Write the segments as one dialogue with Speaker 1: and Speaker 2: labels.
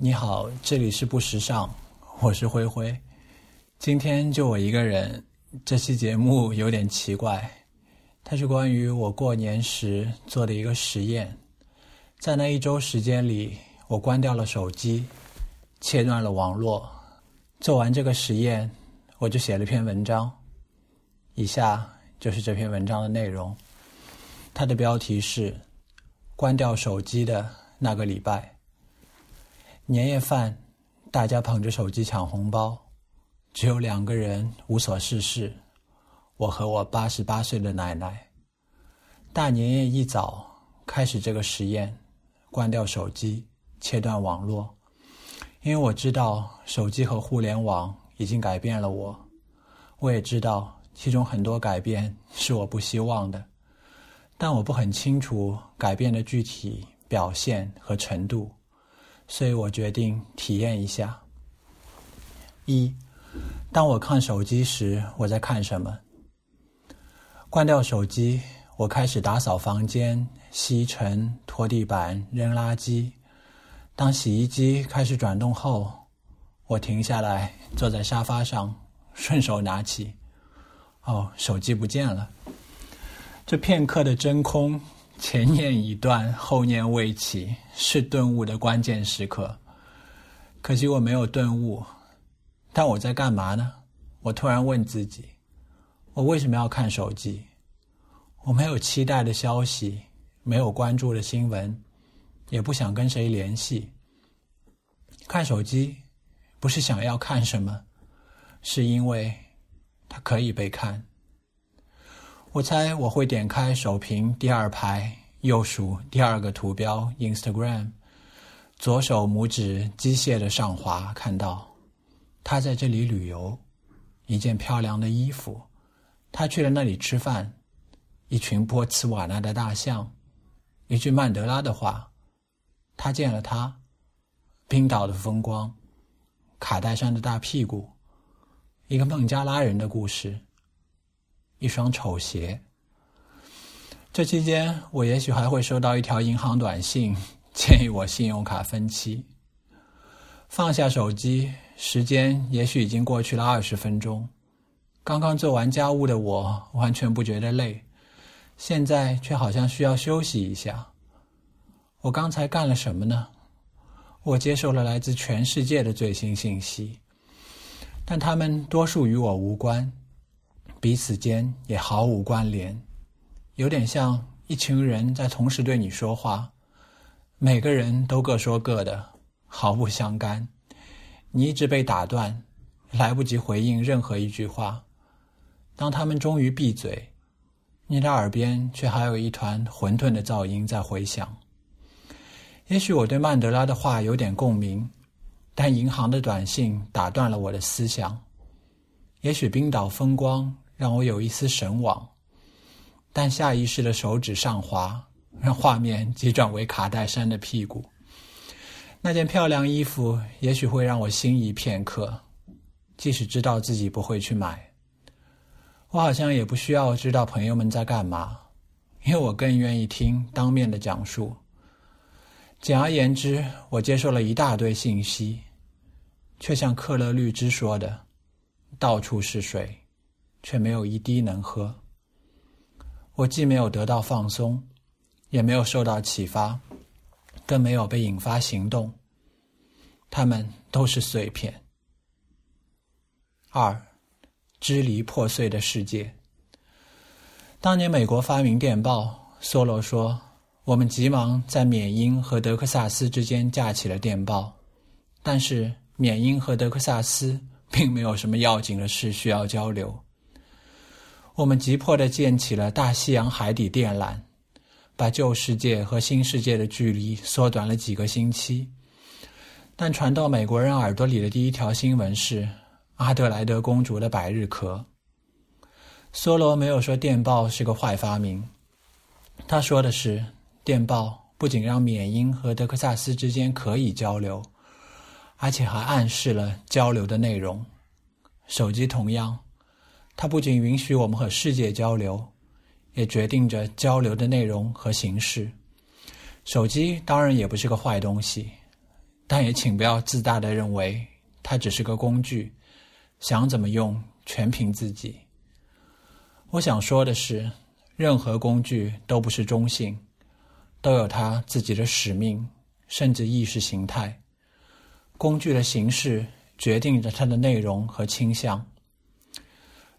Speaker 1: 你好，这里是不时尚，我是灰灰。今天就我一个人，这期节目有点奇怪，它是关于我过年时做的一个实验。在那一周时间里，我关掉了手机，切断了网络。做完这个实验，我就写了篇文章。以下就是这篇文章的内容。它的标题是《关掉手机的那个礼拜》。年夜饭，大家捧着手机抢红包，只有两个人无所事事。我和我八十八岁的奶奶。大年夜一早开始这个实验，关掉手机，切断网络，因为我知道手机和互联网已经改变了我，我也知道其中很多改变是我不希望的，但我不很清楚改变的具体表现和程度。所以我决定体验一下。一，当我看手机时，我在看什么？关掉手机，我开始打扫房间、吸尘、拖地板、扔垃圾。当洗衣机开始转动后，我停下来，坐在沙发上，顺手拿起。哦，手机不见了。这片刻的真空。前念已断，后念未起，是顿悟的关键时刻。可惜我没有顿悟，但我在干嘛呢？我突然问自己：我为什么要看手机？我没有期待的消息，没有关注的新闻，也不想跟谁联系。看手机不是想要看什么，是因为它可以被看。我猜我会点开首屏第二排右数第二个图标 Instagram，左手拇指机械的上滑，看到他在这里旅游，一件漂亮的衣服，他去了那里吃饭，一群波茨瓦纳的大象，一句曼德拉的话，他见了他，冰岛的风光，卡戴珊的大屁股，一个孟加拉人的故事。一双丑鞋。这期间，我也许还会收到一条银行短信，建议我信用卡分期。放下手机，时间也许已经过去了二十分钟。刚刚做完家务的我，完全不觉得累，现在却好像需要休息一下。我刚才干了什么呢？我接受了来自全世界的最新信息，但他们多数与我无关。彼此间也毫无关联，有点像一群人在同时对你说话，每个人都各说各的，毫不相干。你一直被打断，来不及回应任何一句话。当他们终于闭嘴，你的耳边却还有一团混沌的噪音在回响。也许我对曼德拉的话有点共鸣，但银行的短信打断了我的思想。也许冰岛风光。让我有一丝神往，但下意识的手指上滑，让画面急转为卡戴珊的屁股。那件漂亮衣服也许会让我心仪片刻，即使知道自己不会去买。我好像也不需要知道朋友们在干嘛，因为我更愿意听当面的讲述。简而言之，我接受了一大堆信息，却像克勒律兹说的：“到处是水。”却没有一滴能喝。我既没有得到放松，也没有受到启发，更没有被引发行动。它们都是碎片。二，支离破碎的世界。当年美国发明电报，梭罗说：“我们急忙在缅因和德克萨斯之间架起了电报，但是缅因和德克萨斯并没有什么要紧的事需要交流。”我们急迫地建起了大西洋海底电缆，把旧世界和新世界的距离缩短了几个星期。但传到美国人耳朵里的第一条新闻是阿德莱德公主的百日咳。梭罗没有说电报是个坏发明，他说的是电报不仅让缅因和德克萨斯之间可以交流，而且还暗示了交流的内容。手机同样。它不仅允许我们和世界交流，也决定着交流的内容和形式。手机当然也不是个坏东西，但也请不要自大的认为它只是个工具，想怎么用全凭自己。我想说的是，任何工具都不是中性，都有它自己的使命，甚至意识形态。工具的形式决定着它的内容和倾向。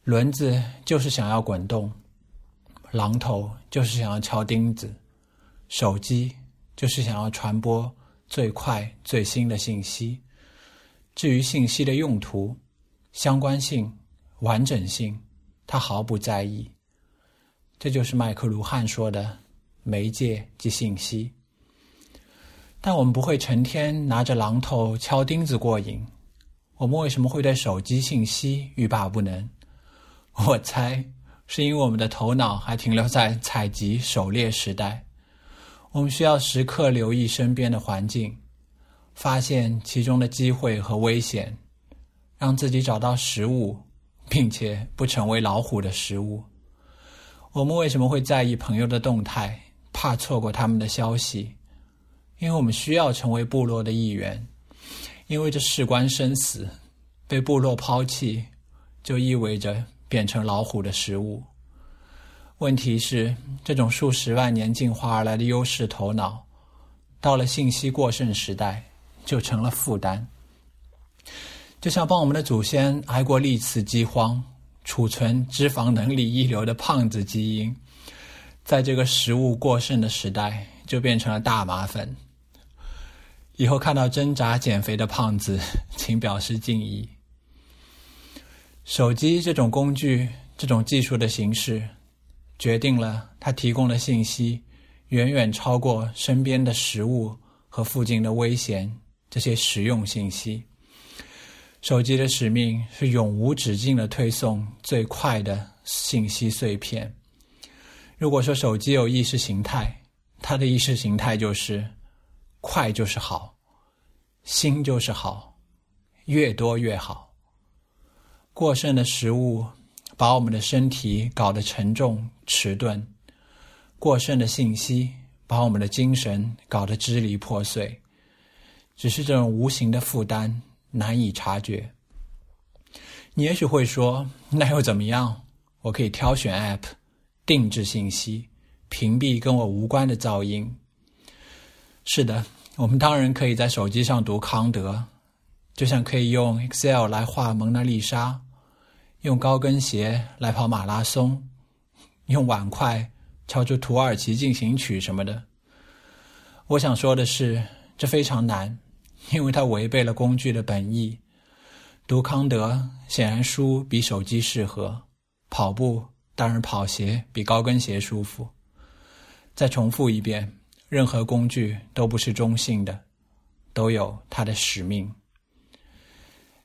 Speaker 1: 轮子就是想要滚动，榔头就是想要敲钉子，手机就是想要传播最快最新的信息。至于信息的用途、相关性、完整性，他毫不在意。这就是麦克卢汉说的“媒介即信息”。但我们不会成天拿着榔头敲钉子过瘾。我们为什么会对手机信息欲罢不能？我猜，是因为我们的头脑还停留在采集狩猎时代。我们需要时刻留意身边的环境，发现其中的机会和危险，让自己找到食物，并且不成为老虎的食物。我们为什么会在意朋友的动态，怕错过他们的消息？因为我们需要成为部落的一员，因为这事关生死，被部落抛弃，就意味着。变成老虎的食物。问题是，这种数十万年进化而来的优势头脑，到了信息过剩时代，就成了负担。就像帮我们的祖先挨过历次饥荒、储存脂肪能力一流的胖子基因，在这个食物过剩的时代，就变成了大麻烦。以后看到挣扎减肥的胖子，请表示敬意。手机这种工具、这种技术的形式，决定了它提供的信息远远超过身边的食物和附近的危险这些实用信息。手机的使命是永无止境的推送最快的信息碎片。如果说手机有意识形态，它的意识形态就是快就是好，新就是好，越多越好。过剩的食物把我们的身体搞得沉重迟钝，过剩的信息把我们的精神搞得支离破碎。只是这种无形的负担难以察觉。你也许会说：“那又怎么样？我可以挑选 App，定制信息，屏蔽跟我无关的噪音。”是的，我们当然可以在手机上读康德，就像可以用 Excel 来画蒙娜丽莎。用高跟鞋来跑马拉松，用碗筷敲出土耳其进行曲什么的。我想说的是，这非常难，因为它违背了工具的本意。读康德显然书比手机适合，跑步当然跑鞋比高跟鞋舒服。再重复一遍，任何工具都不是中性的，都有它的使命。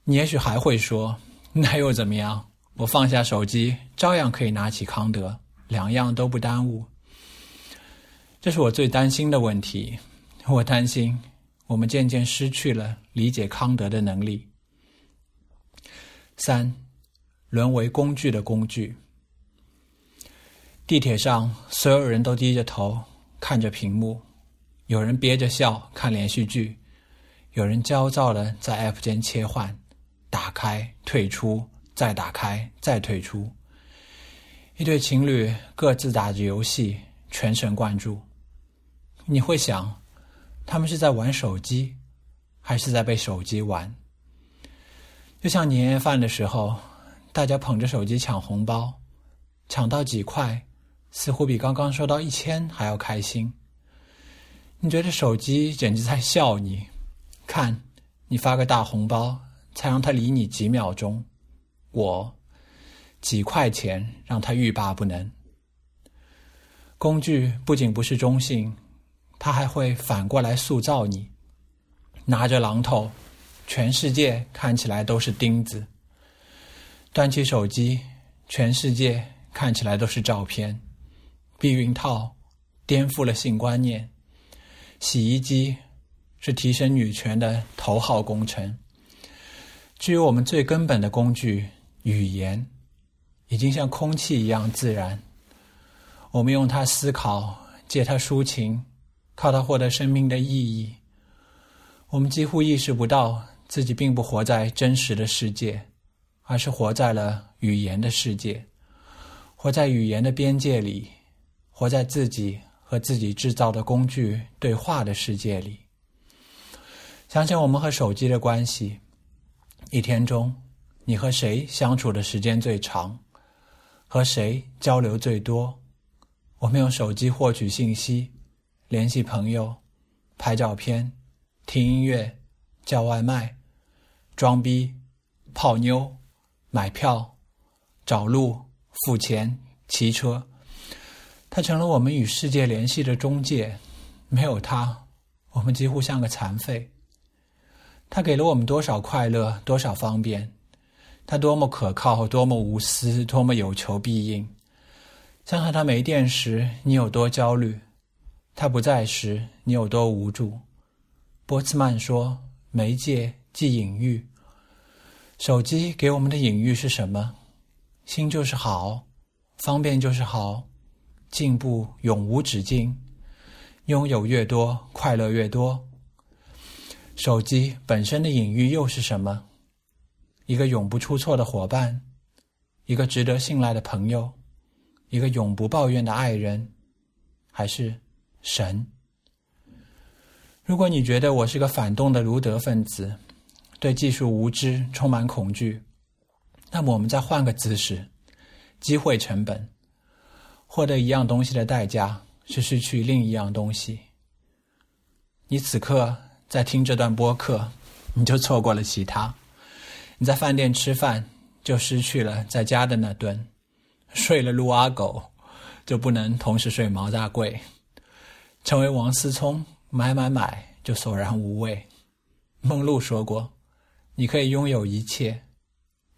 Speaker 1: 你也许还会说。那又怎么样？我放下手机，照样可以拿起康德，两样都不耽误。这是我最担心的问题。我担心我们渐渐失去了理解康德的能力。三，沦为工具的工具。地铁上，所有人都低着头看着屏幕，有人憋着笑看连续剧，有人焦躁的在 App 间切换。打开，退出，再打开，再退出。一对情侣各自打着游戏，全神贯注。你会想，他们是在玩手机，还是在被手机玩？就像年夜饭的时候，大家捧着手机抢红包，抢到几块，似乎比刚刚收到一千还要开心。你觉得手机简直在笑你？看，你发个大红包。才让他离你几秒钟，我几块钱让他欲罢不能。工具不仅不是中性，它还会反过来塑造你。拿着榔头，全世界看起来都是钉子；端起手机，全世界看起来都是照片。避孕套颠覆了性观念，洗衣机是提升女权的头号工程。至于我们最根本的工具——语言，已经像空气一样自然。我们用它思考，借它抒情，靠它获得生命的意义。我们几乎意识不到自己并不活在真实的世界，而是活在了语言的世界，活在语言的边界里，活在自己和自己制造的工具对话的世界里。想想我们和手机的关系，一天中，你和谁相处的时间最长？和谁交流最多？我们用手机获取信息、联系朋友、拍照片、听音乐、叫外卖、装逼、泡妞、买票、找路、付钱、骑车。它成了我们与世界联系的中介。没有它，我们几乎像个残废。它给了我们多少快乐，多少方便。它多么可靠，多么无私，多么有求必应。想想它没电时，你有多焦虑；它不在时，你有多无助。波茨曼说：“媒介即隐喻。”手机给我们的隐喻是什么？新就是好，方便就是好，进步永无止境，拥有越多，快乐越多。手机本身的隐喻又是什么？一个永不出错的伙伴，一个值得信赖的朋友，一个永不抱怨的爱人，还是神？如果你觉得我是个反动的卢德分子，对技术无知，充满恐惧，那么我们再换个姿势：机会成本，获得一样东西的代价是失去另一样东西。你此刻在听这段播客，你就错过了其他。你在饭店吃饭，就失去了在家的那顿；睡了撸阿狗，就不能同时睡毛大贵；成为王思聪，买买买就索然无味。梦露说过：“你可以拥有一切，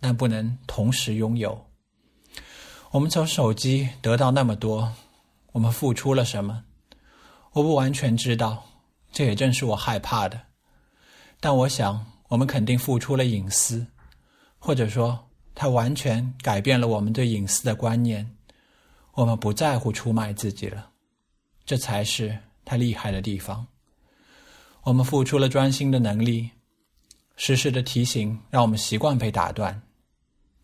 Speaker 1: 但不能同时拥有。”我们从手机得到那么多，我们付出了什么？我不完全知道，这也正是我害怕的。但我想。我们肯定付出了隐私，或者说，它完全改变了我们对隐私的观念。我们不在乎出卖自己了，这才是它厉害的地方。我们付出了专心的能力，时时的提醒让我们习惯被打断。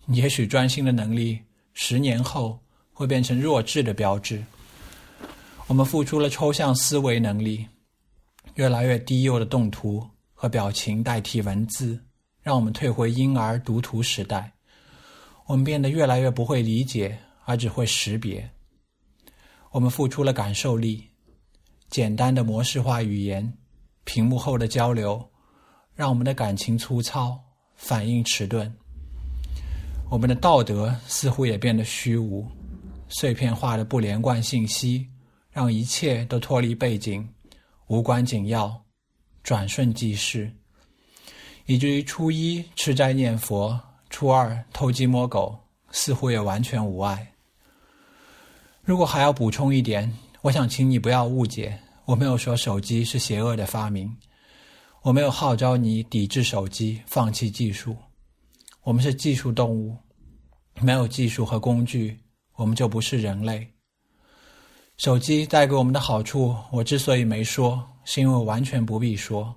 Speaker 1: 也许专心的能力十年后会变成弱智的标志。我们付出了抽象思维能力，越来越低幼的动图。和表情代替文字，让我们退回婴儿读图时代。我们变得越来越不会理解，而只会识别。我们付出了感受力，简单的模式化语言，屏幕后的交流，让我们的感情粗糙，反应迟钝。我们的道德似乎也变得虚无，碎片化的不连贯信息，让一切都脱离背景，无关紧要。转瞬即逝，以至于初一吃斋念佛，初二偷鸡摸狗，似乎也完全无碍。如果还要补充一点，我想请你不要误解，我没有说手机是邪恶的发明，我没有号召你抵制手机、放弃技术。我们是技术动物，没有技术和工具，我们就不是人类。手机带给我们的好处，我之所以没说。是因为完全不必说，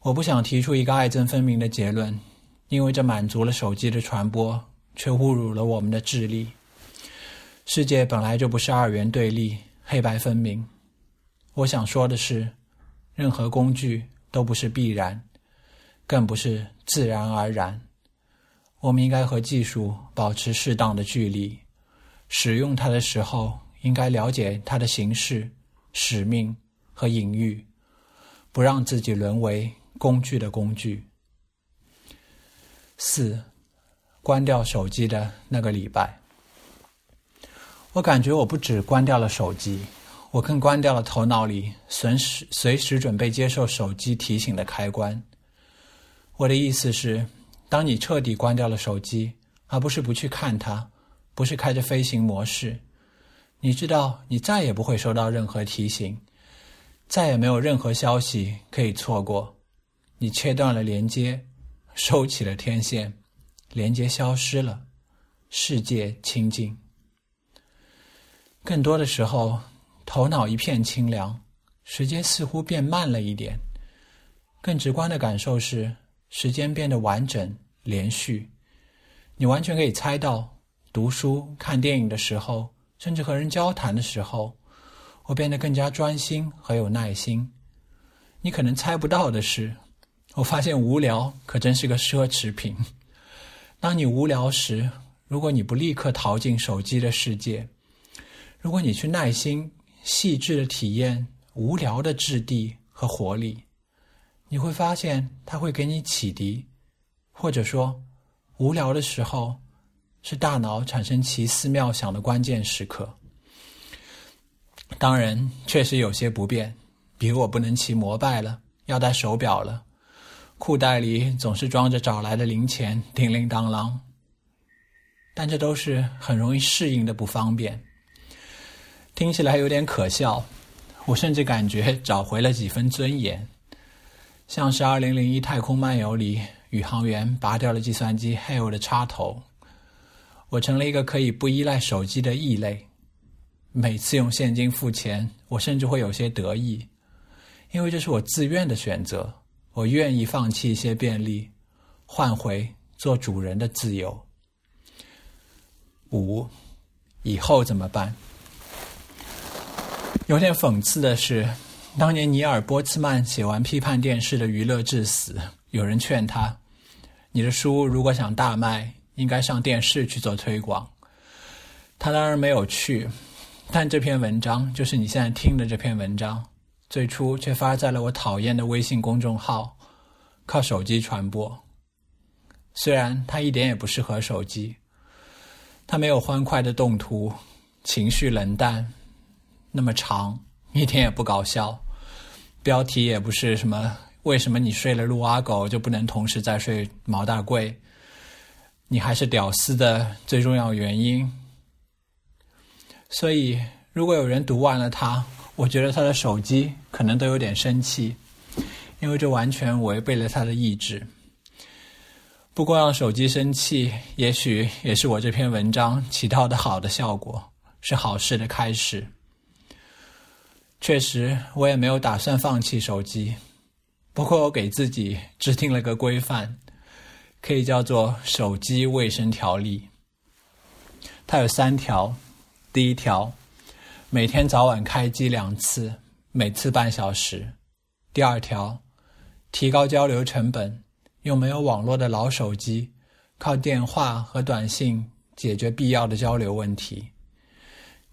Speaker 1: 我不想提出一个爱憎分明的结论，因为这满足了手机的传播，却侮辱了我们的智力。世界本来就不是二元对立、黑白分明。我想说的是，任何工具都不是必然，更不是自然而然。我们应该和技术保持适当的距离，使用它的时候，应该了解它的形式、使命。和隐喻，不让自己沦为工具的工具。四，关掉手机的那个礼拜，我感觉我不止关掉了手机，我更关掉了头脑里随时随时准备接受手机提醒的开关。我的意思是，当你彻底关掉了手机，而不是不去看它，不是开着飞行模式，你知道，你再也不会收到任何提醒。再也没有任何消息可以错过，你切断了连接，收起了天线，连接消失了，世界清静。更多的时候，头脑一片清凉，时间似乎变慢了一点，更直观的感受是，时间变得完整、连续。你完全可以猜到，读书、看电影的时候，甚至和人交谈的时候，我变得更加专心和有耐心。你可能猜不到的是，我发现无聊可真是个奢侈品。当你无聊时，如果你不立刻逃进手机的世界，如果你去耐心、细致的体验无聊的质地和活力，你会发现它会给你启迪，或者说，无聊的时候是大脑产生奇思妙想的关键时刻。当然，确实有些不便，比如我不能骑摩拜了，要戴手表了，裤袋里总是装着找来的零钱，叮铃当啷。但这都是很容易适应的不方便，听起来有点可笑。我甚至感觉找回了几分尊严，像是《二零零一太空漫游》里宇航员拔掉了计算机 Hel 的插头，我成了一个可以不依赖手机的异类。每次用现金付钱，我甚至会有些得意，因为这是我自愿的选择。我愿意放弃一些便利，换回做主人的自由。五，以后怎么办？有点讽刺的是，当年尼尔·波茨曼写完批判电视的《娱乐至死》，有人劝他：“你的书如果想大卖，应该上电视去做推广。”他当然没有去。但这篇文章就是你现在听的这篇文章，最初却发在了我讨厌的微信公众号，靠手机传播。虽然它一点也不适合手机，它没有欢快的动图，情绪冷淡，那么长，一点也不搞笑，标题也不是什么“为什么你睡了鹿阿狗就不能同时再睡毛大贵”，你还是屌丝的最重要原因。所以，如果有人读完了它，我觉得他的手机可能都有点生气，因为这完全违背了他的意志。不过让手机生气，也许也是我这篇文章起到的好的效果，是好事的开始。确实，我也没有打算放弃手机，不过我给自己制定了个规范，可以叫做“手机卫生条例”。它有三条。第一条，每天早晚开机两次，每次半小时。第二条，提高交流成本，用没有网络的老手机，靠电话和短信解决必要的交流问题。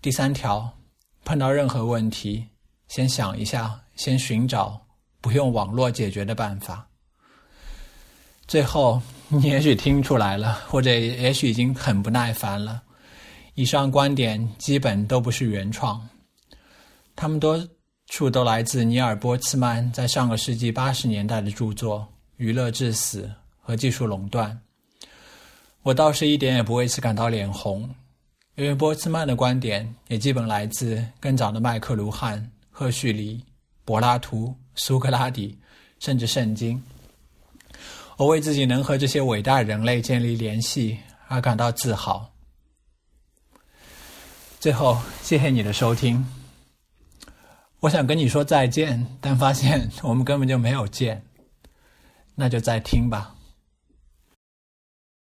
Speaker 1: 第三条，碰到任何问题，先想一下，先寻找不用网络解决的办法。最后，你也许听出来了，或者也许已经很不耐烦了。以上观点基本都不是原创，他们多处都来自尼尔·波茨曼在上个世纪八十年代的著作《娱乐至死》和《技术垄断》。我倒是一点也不为此感到脸红，因为波茨曼的观点也基本来自更早的麦克卢汉、赫胥黎、柏拉图、苏格拉底，甚至圣经。我为自己能和这些伟大人类建立联系而感到自豪。最后，谢谢你的收听。我想跟你说再见，但发现我们根本就没有见，那就再听吧。